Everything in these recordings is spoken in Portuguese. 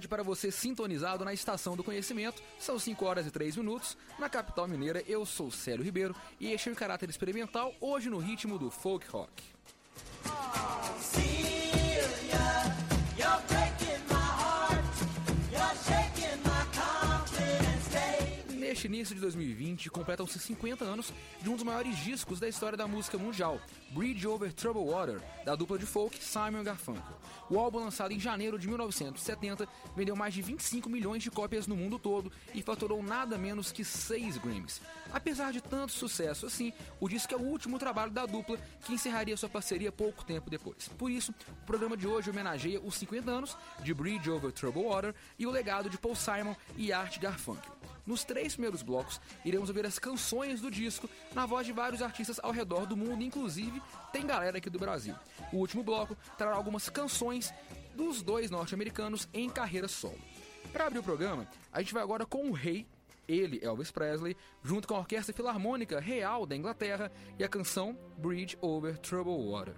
Tarde para você sintonizado na Estação do Conhecimento. São 5 horas e 3 minutos. Na capital mineira, eu sou Célio Ribeiro e este é o caráter experimental, hoje no ritmo do folk rock. Neste início de 2020, completam-se 50 anos de um dos maiores discos da história da música mundial, Bridge Over Troubled Water, da dupla de folk Simon Garfunkel. O álbum, lançado em janeiro de 1970, vendeu mais de 25 milhões de cópias no mundo todo e faturou nada menos que 6 Grammys. Apesar de tanto sucesso assim, o disco é o último trabalho da dupla que encerraria sua parceria pouco tempo depois. Por isso, o programa de hoje homenageia os 50 anos de Bridge Over Troubled Water e o legado de Paul Simon e Art Garfunkel. Nos três primeiros blocos, iremos ouvir as canções do disco na voz de vários artistas ao redor do mundo, inclusive tem galera aqui do Brasil. O último bloco trará algumas canções dos dois norte-americanos em carreira solo. Para abrir o programa, a gente vai agora com o rei, ele, Elvis Presley, junto com a Orquestra Filarmônica Real da Inglaterra e a canção Bridge Over Troubled Water.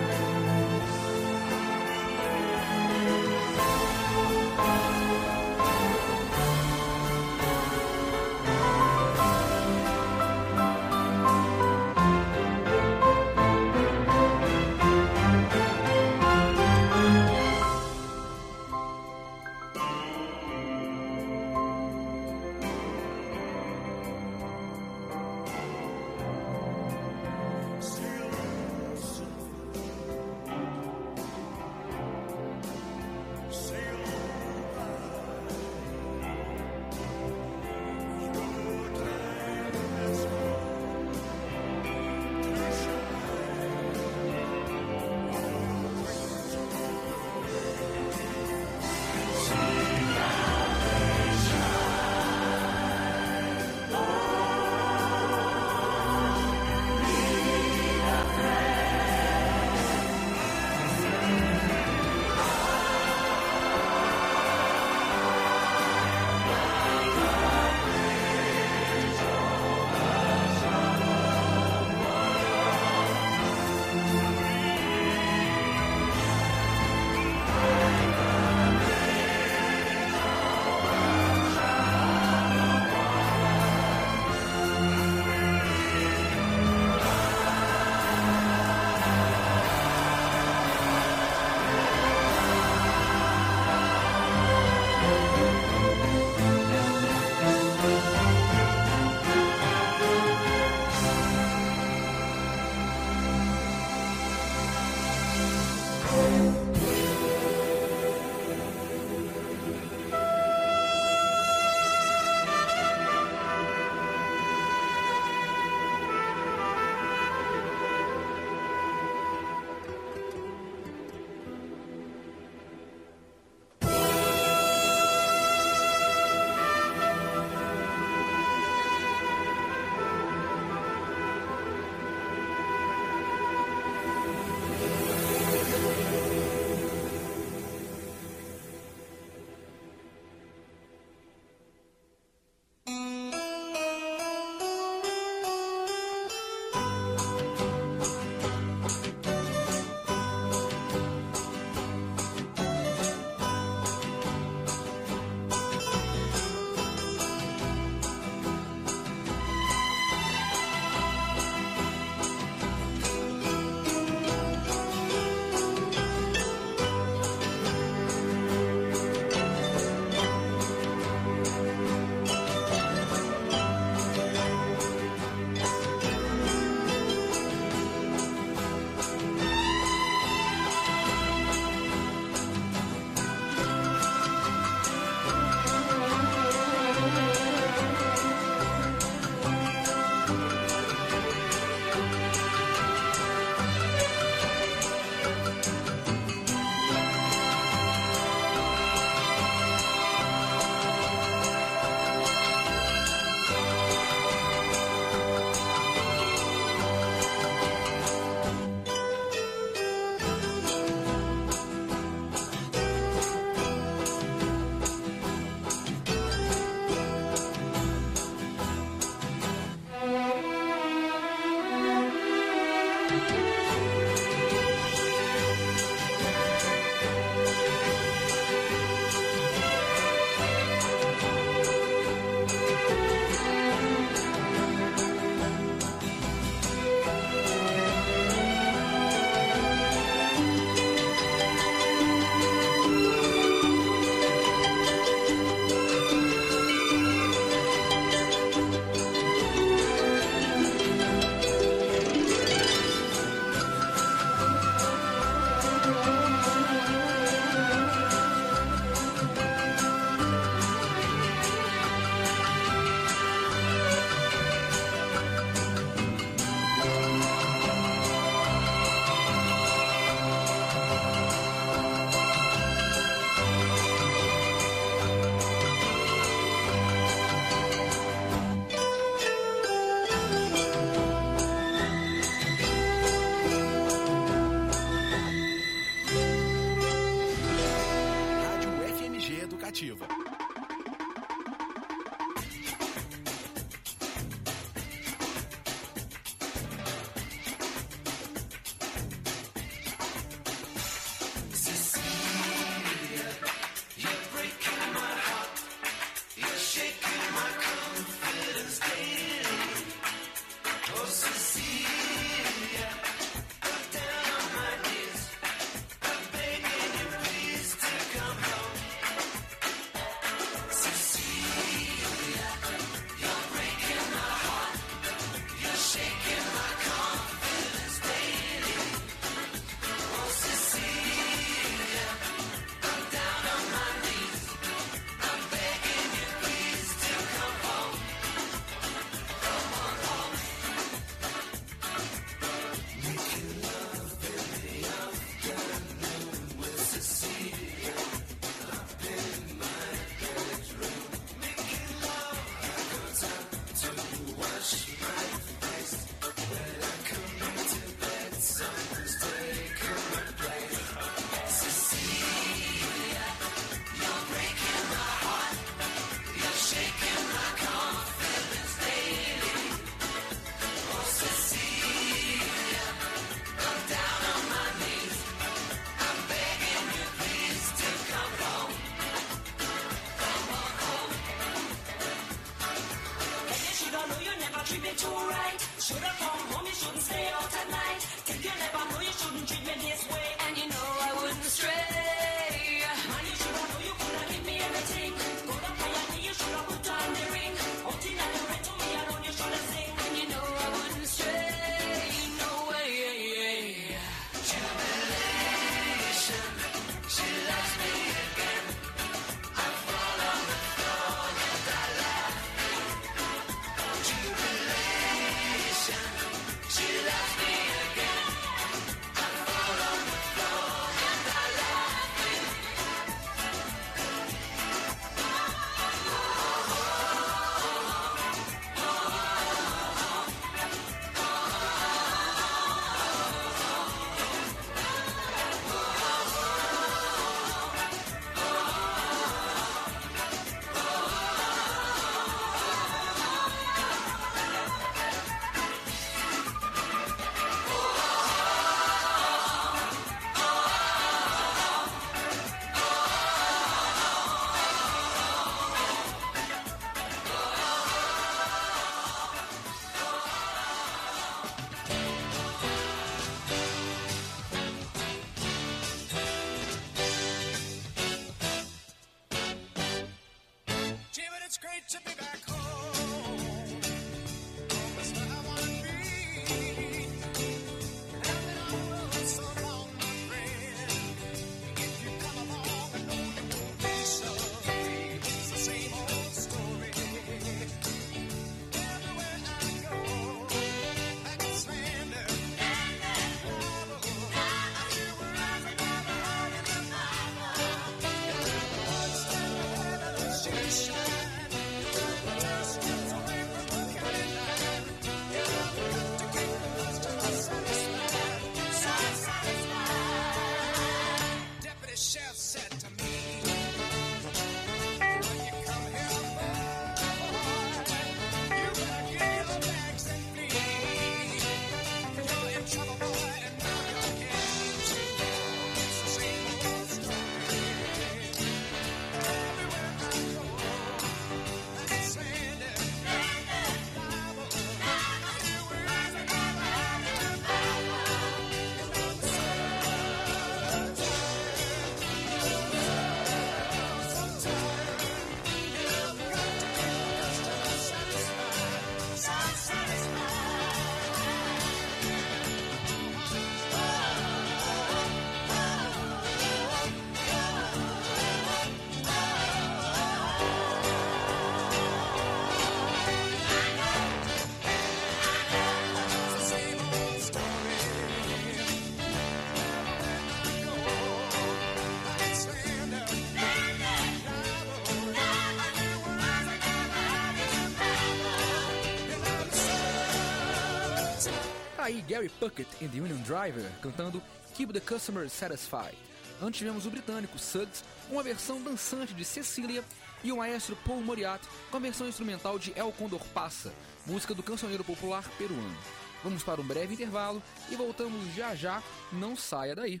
Aí Gary Puckett e The Union Driver cantando Keep the Customer Satisfied. Antes tivemos o britânico Suggs, uma versão dançante de Cecília, e o maestro Paul Moriarty com a versão instrumental de El Condor Passa, música do cancioneiro popular peruano. Vamos para um breve intervalo e voltamos já já, não saia daí.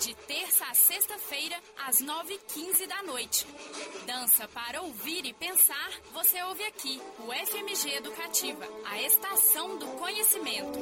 De terça a sexta-feira, às 9h15 da noite. Dança para ouvir e pensar, você ouve aqui, o FMG Educativa, a estação do conhecimento.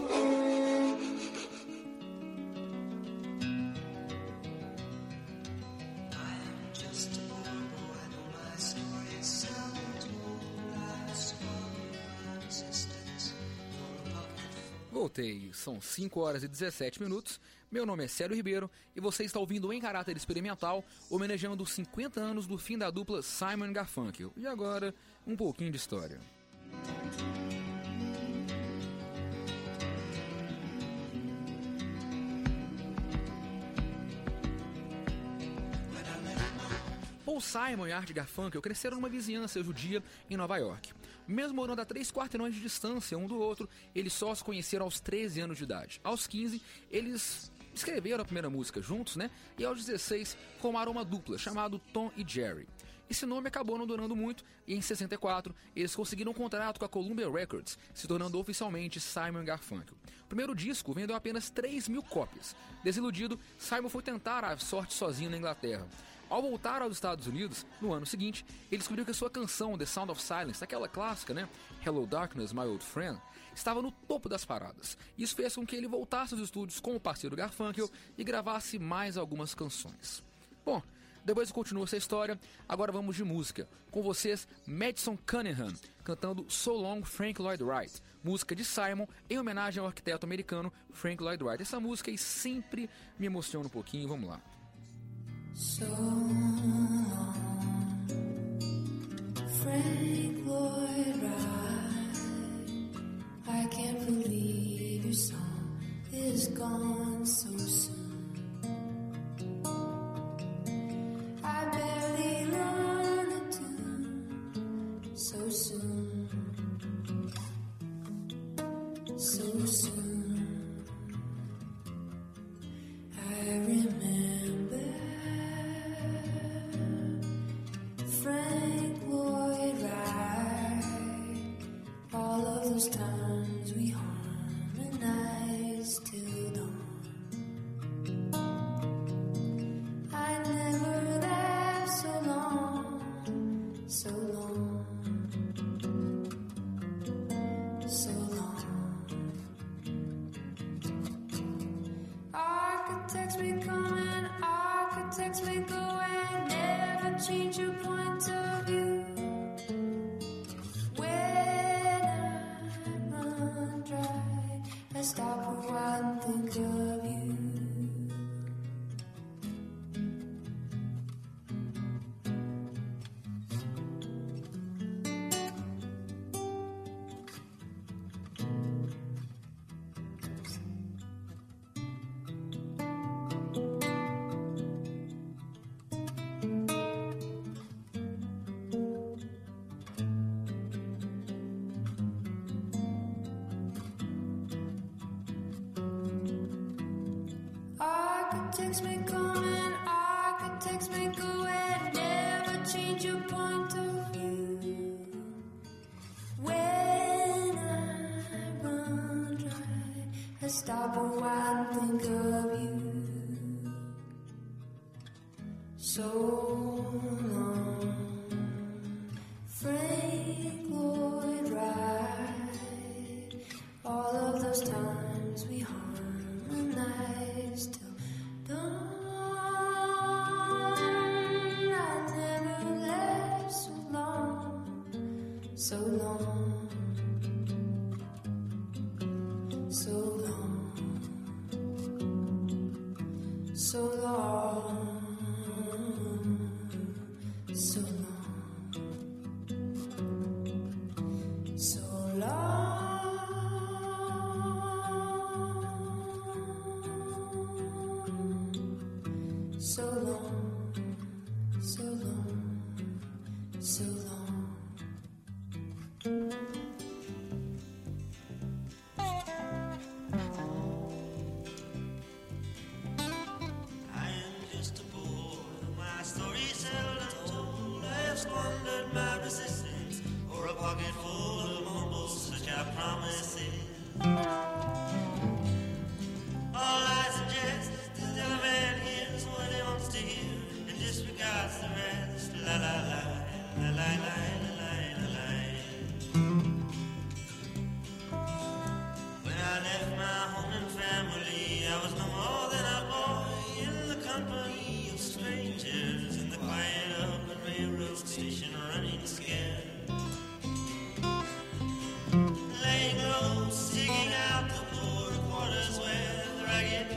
Voltei, são 5 horas e 17 minutos. Meu nome é Célio Ribeiro e você está ouvindo em caráter experimental, homenageando os 50 anos do fim da dupla Simon Garfunkel. E agora, um pouquinho de história. Paul Simon e Art Garfunkel cresceram numa vizinhança judia em Nova York. Mesmo morando a três quarteirões de distância um do outro, eles só se conheceram aos 13 anos de idade. Aos 15, eles escreveram a primeira música juntos, né? E aos 16, formaram uma dupla chamada Tom e Jerry. Esse nome acabou não durando muito e em 64 eles conseguiram um contrato com a Columbia Records, se tornando oficialmente Simon Garfunkel. O primeiro disco vendeu apenas 3 mil cópias. Desiludido, Simon foi tentar a sorte sozinho na Inglaterra. Ao voltar aos Estados Unidos, no ano seguinte, ele descobriu que a sua canção The Sound of Silence, aquela clássica, né? Hello Darkness, My Old Friend, estava no topo das paradas. Isso fez com que ele voltasse aos estúdios com o parceiro Garfunkel e gravasse mais algumas canções. Bom, depois continua essa história, agora vamos de música. Com vocês, Madison Cunningham, cantando So Long Frank Lloyd Wright, música de Simon em homenagem ao arquiteto americano Frank Lloyd Wright. Essa música aí sempre me emociona um pouquinho, vamos lá. So stop a while and think of you. So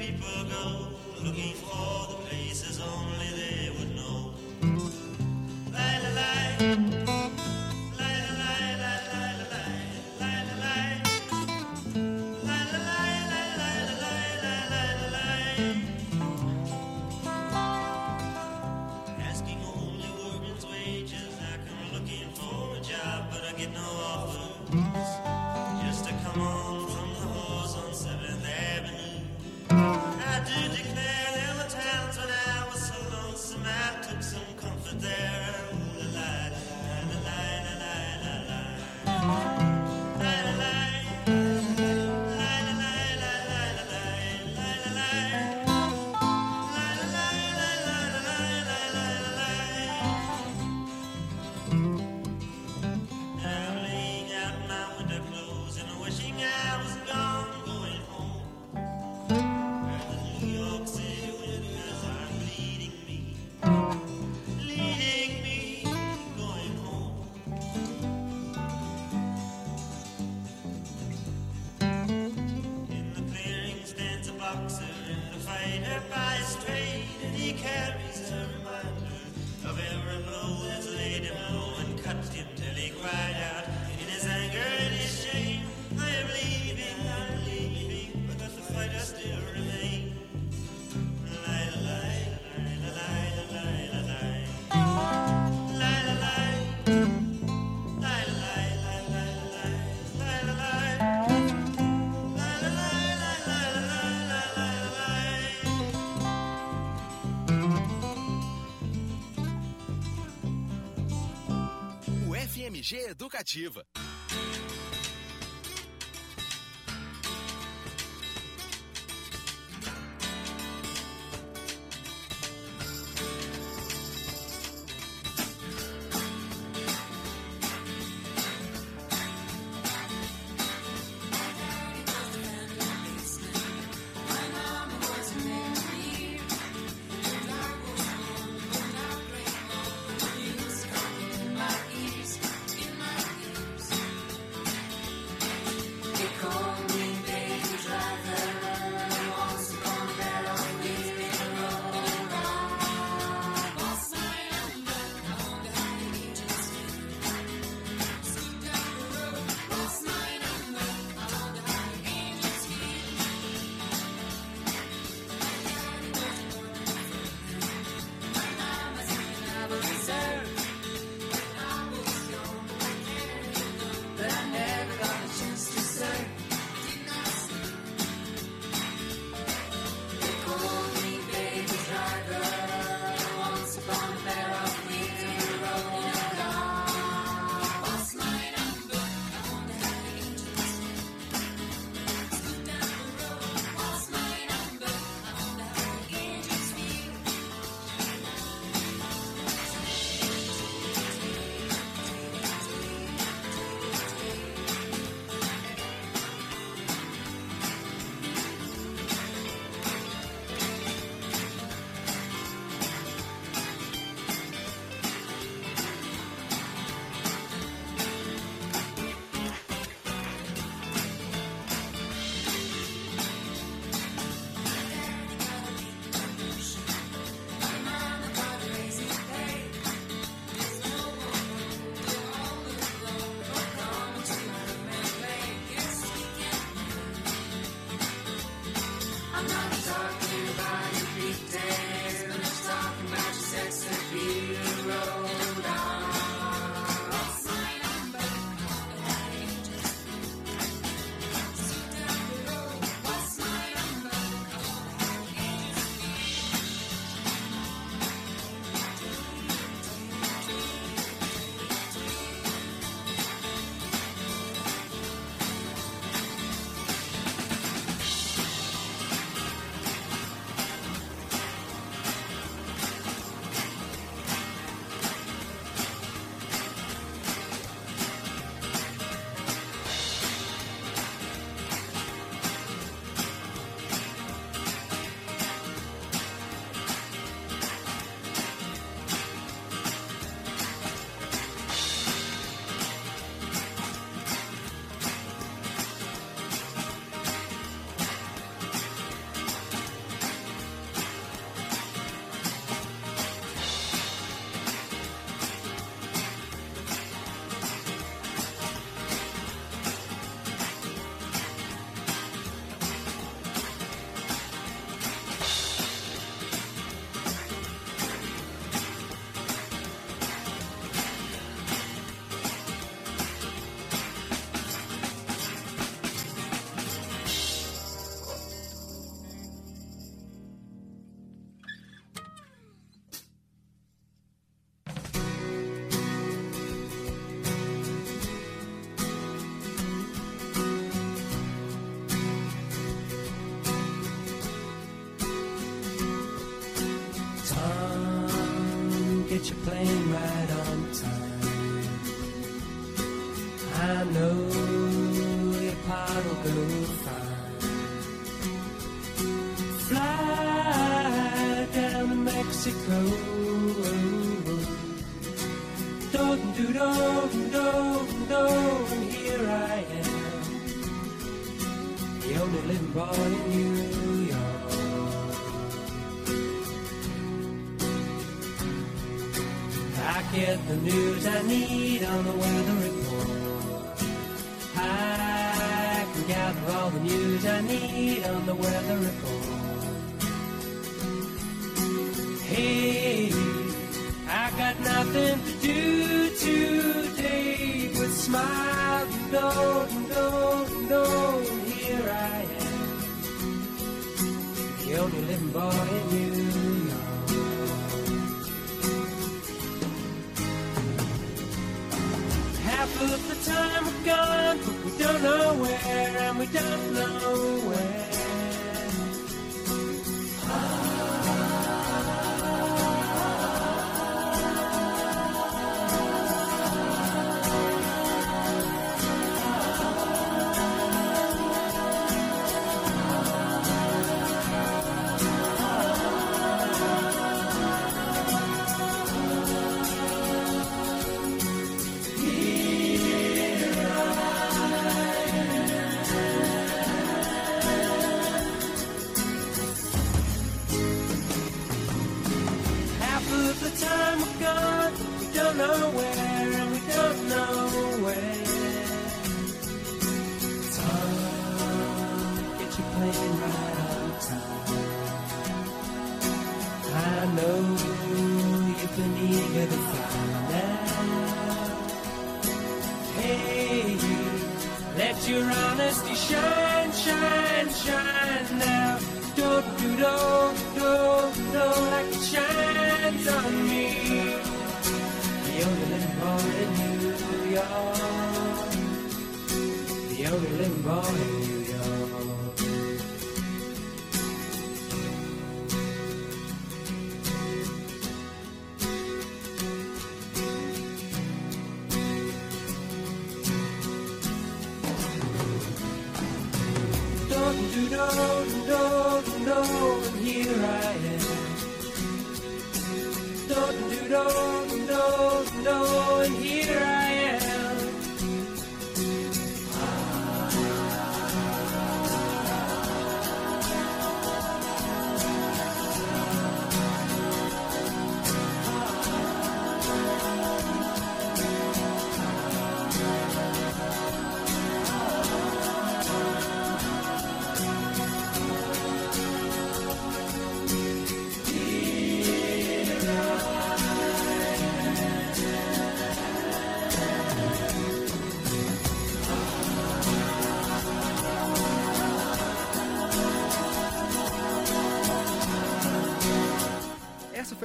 people go looking for the places only they MG Educativa.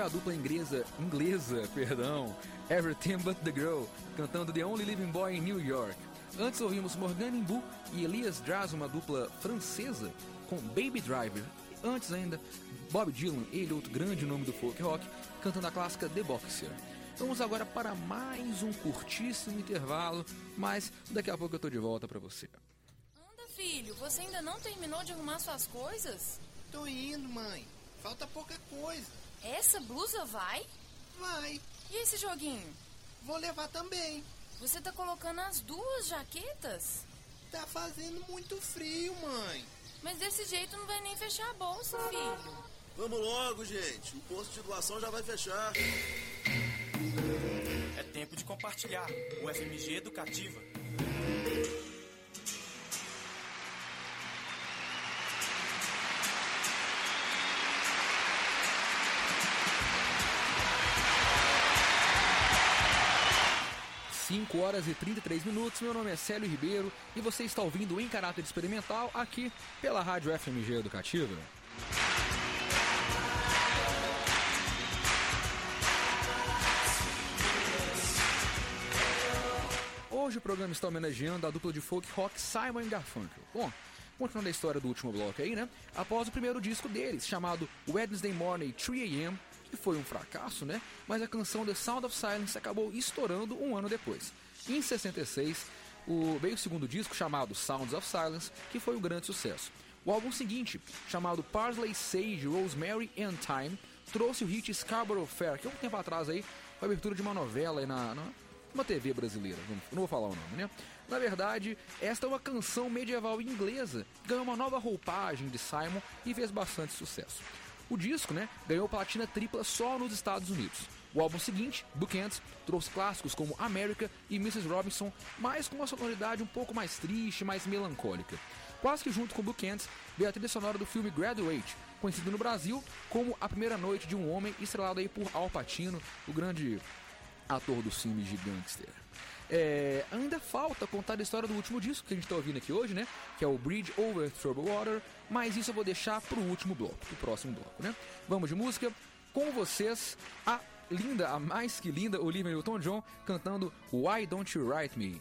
A dupla inglesa, inglesa, perdão, Everything But The Girl, cantando The Only Living Boy in New York. Antes ouvimos Morgan Imbu e Elias Draz, uma dupla francesa, com Baby Driver. Antes ainda, Bob Dylan, ele outro grande nome do folk rock, cantando a clássica The Boxer. Vamos agora para mais um curtíssimo intervalo, mas daqui a pouco eu tô de volta para você. Anda, filho, você ainda não terminou de arrumar suas coisas? Tô indo, mãe. Falta pouca coisa. Essa blusa vai? Vai, E esse joguinho? vou levar também. Você tá colocando as duas jaquetas? Tá fazendo muito frio, mãe. Mas desse jeito não vai nem fechar a bolsa, filho. Vamos logo, gente. O posto de doação já vai fechar. É tempo de compartilhar. O FMG Educativa. Cinco horas e 33 minutos, meu nome é Célio Ribeiro e você está ouvindo em caráter experimental aqui pela Rádio FMG Educativa. Hoje o programa está homenageando a dupla de folk rock Simon Garfunkel. Bom, continuando a história do último bloco aí, né? Após o primeiro disco deles, chamado Wednesday Morning 3am, foi um fracasso, né? Mas a canção The Sound of Silence acabou estourando um ano depois. Em 66, o, veio o segundo disco chamado Sounds of Silence, que foi um grande sucesso. O álbum seguinte, chamado Parsley, Sage, Rosemary and Thyme, trouxe o hit Scarborough Fair, que há um tempo atrás aí foi a abertura de uma novela aí na, na uma TV brasileira, não, vou falar o nome, né? Na verdade, esta é uma canção medieval inglesa, ganhou uma nova roupagem de Simon e fez bastante sucesso. O disco, né, ganhou platina tripla só nos Estados Unidos. O álbum seguinte, Bookends, trouxe clássicos como America e Mrs. Robinson, mas com uma sonoridade um pouco mais triste, mais melancólica. Quase que junto com Bookends veio a trilha sonora do filme Graduate, conhecido no Brasil como A Primeira Noite de um Homem, estrelado aí por Al Pacino, o grande ator dos filmes de gangster. É, ainda falta contar a história do último disco que a gente está ouvindo aqui hoje, né? Que é o Bridge Over Troubled Water, mas isso eu vou deixar para o último bloco, pro próximo bloco, né? Vamos de música com vocês, a linda, a mais que linda Olivia Newton-John cantando Why Don't You Write Me?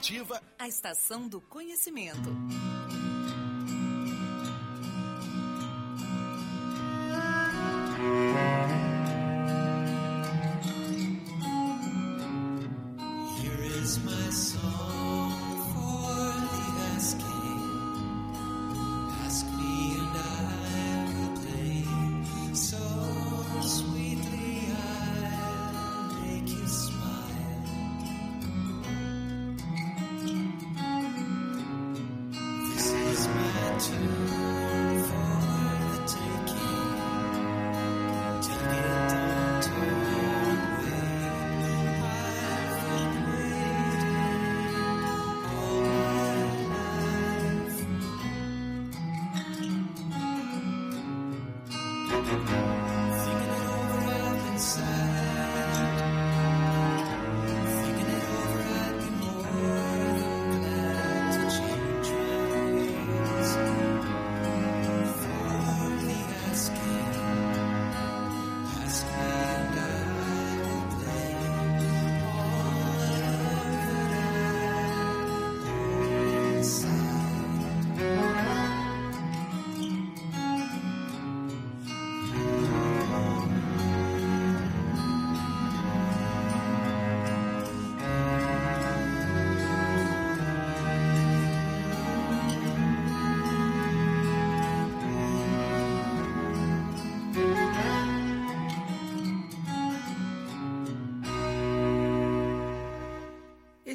Educativa, A estação do conhecimento.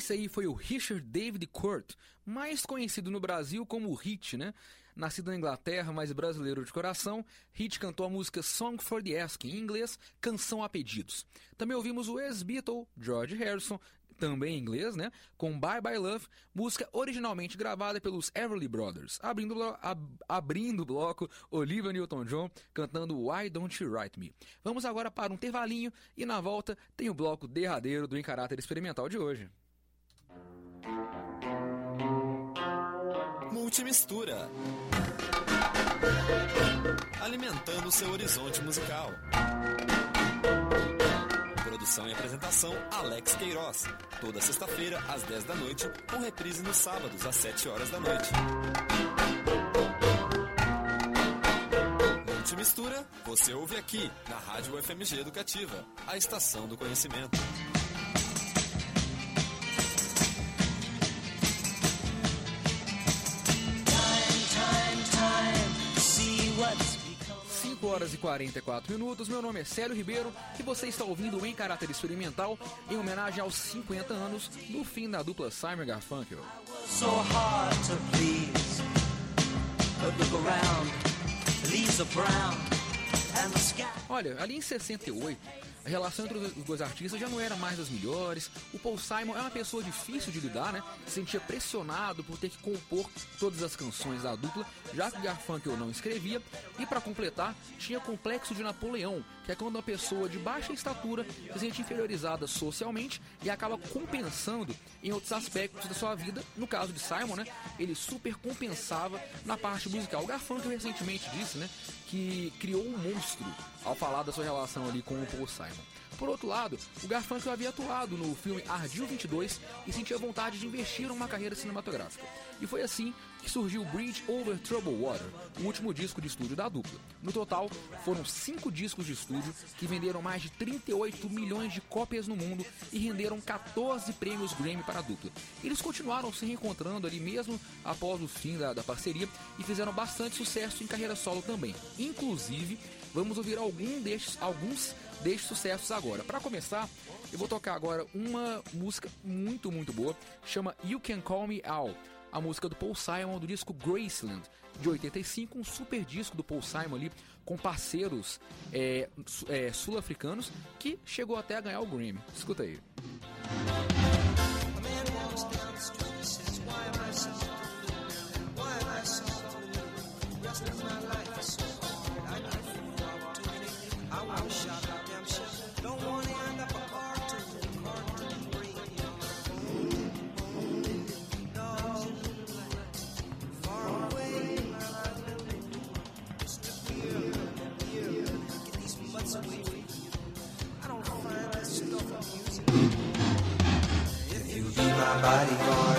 Esse aí foi o Richard David Court, mais conhecido no Brasil como Hit, né? Nascido na Inglaterra, mas brasileiro de coração, Hit cantou a música Song for the Asking, em inglês, Canção a Pedidos. Também ouvimos o ex-Beatle, George Harrison, também em inglês, né? Com Bye Bye Love, música originalmente gravada pelos Everly Brothers. Abrindo, abrindo o bloco, Olivia Newton-John cantando Why Don't You Write Me. Vamos agora para um intervalinho e na volta tem o bloco derradeiro do Em Caráter Experimental de hoje. Multimistura. Alimentando seu horizonte musical. Produção e apresentação Alex Queiroz. Toda sexta-feira às 10 da noite, com reprise nos sábados às 7 horas da noite. Multimistura, você ouve aqui na Rádio FMG Educativa, a estação do conhecimento. 5 horas e 44 minutos. Meu nome é Célio Ribeiro e você está ouvindo Em Caráter Experimental em homenagem aos 50 anos do fim da dupla Simon Garfunkel. so hard to please. But look around, leaves are brown. Olha, ali em 68, a relação entre os dois artistas já não era mais das melhores. O Paul Simon é uma pessoa difícil de lidar, né? Se sentia pressionado por ter que compor todas as canções da dupla, já que Garfunkel não escrevia. E para completar, tinha complexo de Napoleão, que é quando uma pessoa de baixa estatura se sente inferiorizada socialmente e acaba compensando em outros aspectos da sua vida. No caso de Simon, né? Ele super compensava na parte musical. O Garfunkel recentemente disse, né? Que criou um monstro ao falar da sua relação ali com o Paul Simon. Por outro lado, o Garfunkel havia atuado no filme Ardil 22 e sentia vontade de investir numa carreira cinematográfica. E foi assim que surgiu Bridge Over Troubled Water, o último disco de estúdio da dupla. No total, foram cinco discos de estúdio que venderam mais de 38 milhões de cópias no mundo e renderam 14 prêmios Grammy para a dupla. Eles continuaram se reencontrando ali mesmo após o fim da, da parceria e fizeram bastante sucesso em carreira solo também. Inclusive, vamos ouvir algum destes, alguns destes sucessos agora. Para começar, eu vou tocar agora uma música muito, muito boa, chama You Can Call Me Al, a música do Paul Simon do disco Graceland, de 85, um super disco do Paul Simon ali, com parceiros é, é, sul-africanos, que chegou até a ganhar o Grammy. Escuta aí. A my bodyguard.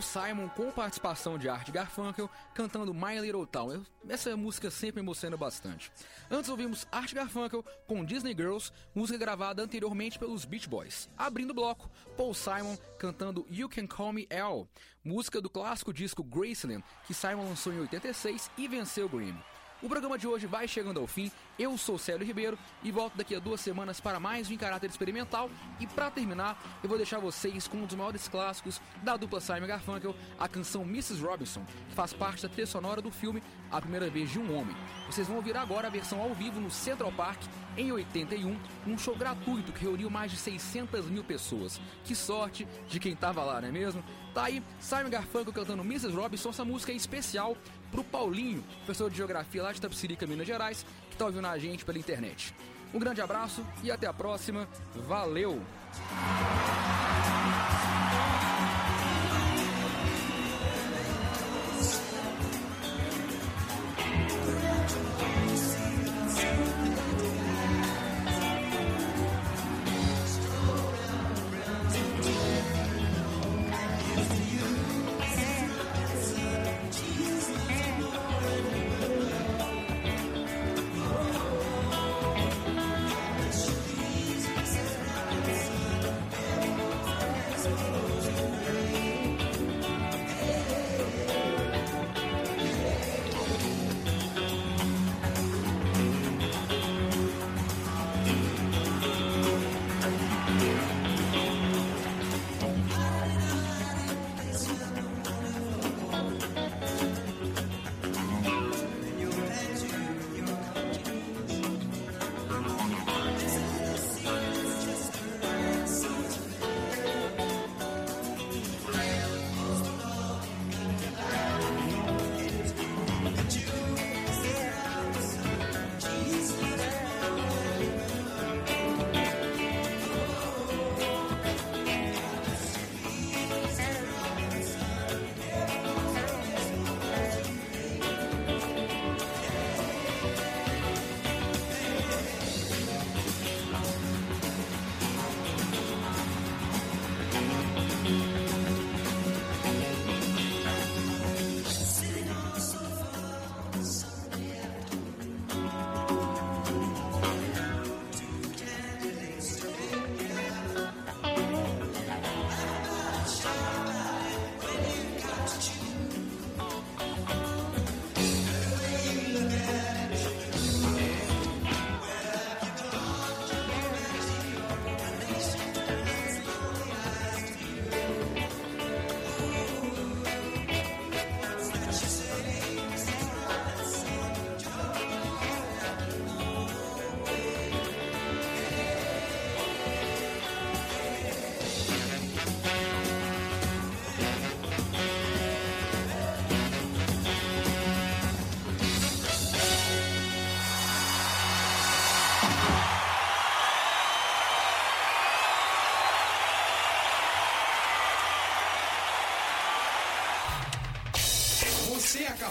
Paul Simon com participação de Art Garfunkel cantando My Little Town. Eu- essa música sempre emociona bastante. Antes ouvimos Art Garfunkel com Disney Girls, música gravada anteriormente pelos Beach Boys. Abrindo o bloco, Paul Simon cantando You Can Call Me Al, música do clássico disco Graceland, que Simon lançou em 86 e venceu o Grammy. O programa de hoje vai chegando ao fim. Eu sou Célio Ribeiro e volto daqui a duas semanas para mais um em caráter experimental. E para terminar, eu vou deixar vocês com um dos maiores clássicos da dupla Simon Garfunkel, a canção Mrs. Robinson, que faz parte da trilha sonora do filme A Primeira Vez de um Homem. Vocês vão ouvir agora a versão ao vivo no Central Park em 81, um show gratuito que reuniu mais de 600 mil pessoas. Que sorte de quem tava lá, não é mesmo? Tá aí Simon Garfunkel cantando Mrs. Robinson, essa música é especial pro Paulinho, professor de geografia lá de Tapsirica, Minas Gerais, que tá ouvindo a gente pela internet. Um grande abraço e até a próxima. Valeu!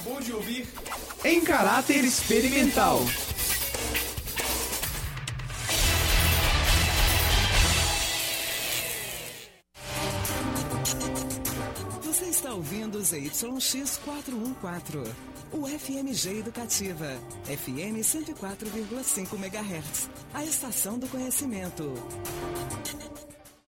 Acabou de ouvir Em Caráter Experimental. Você está ouvindo ZYX 414, o FMG Educativa, FM 104,5 MHz, a estação do conhecimento.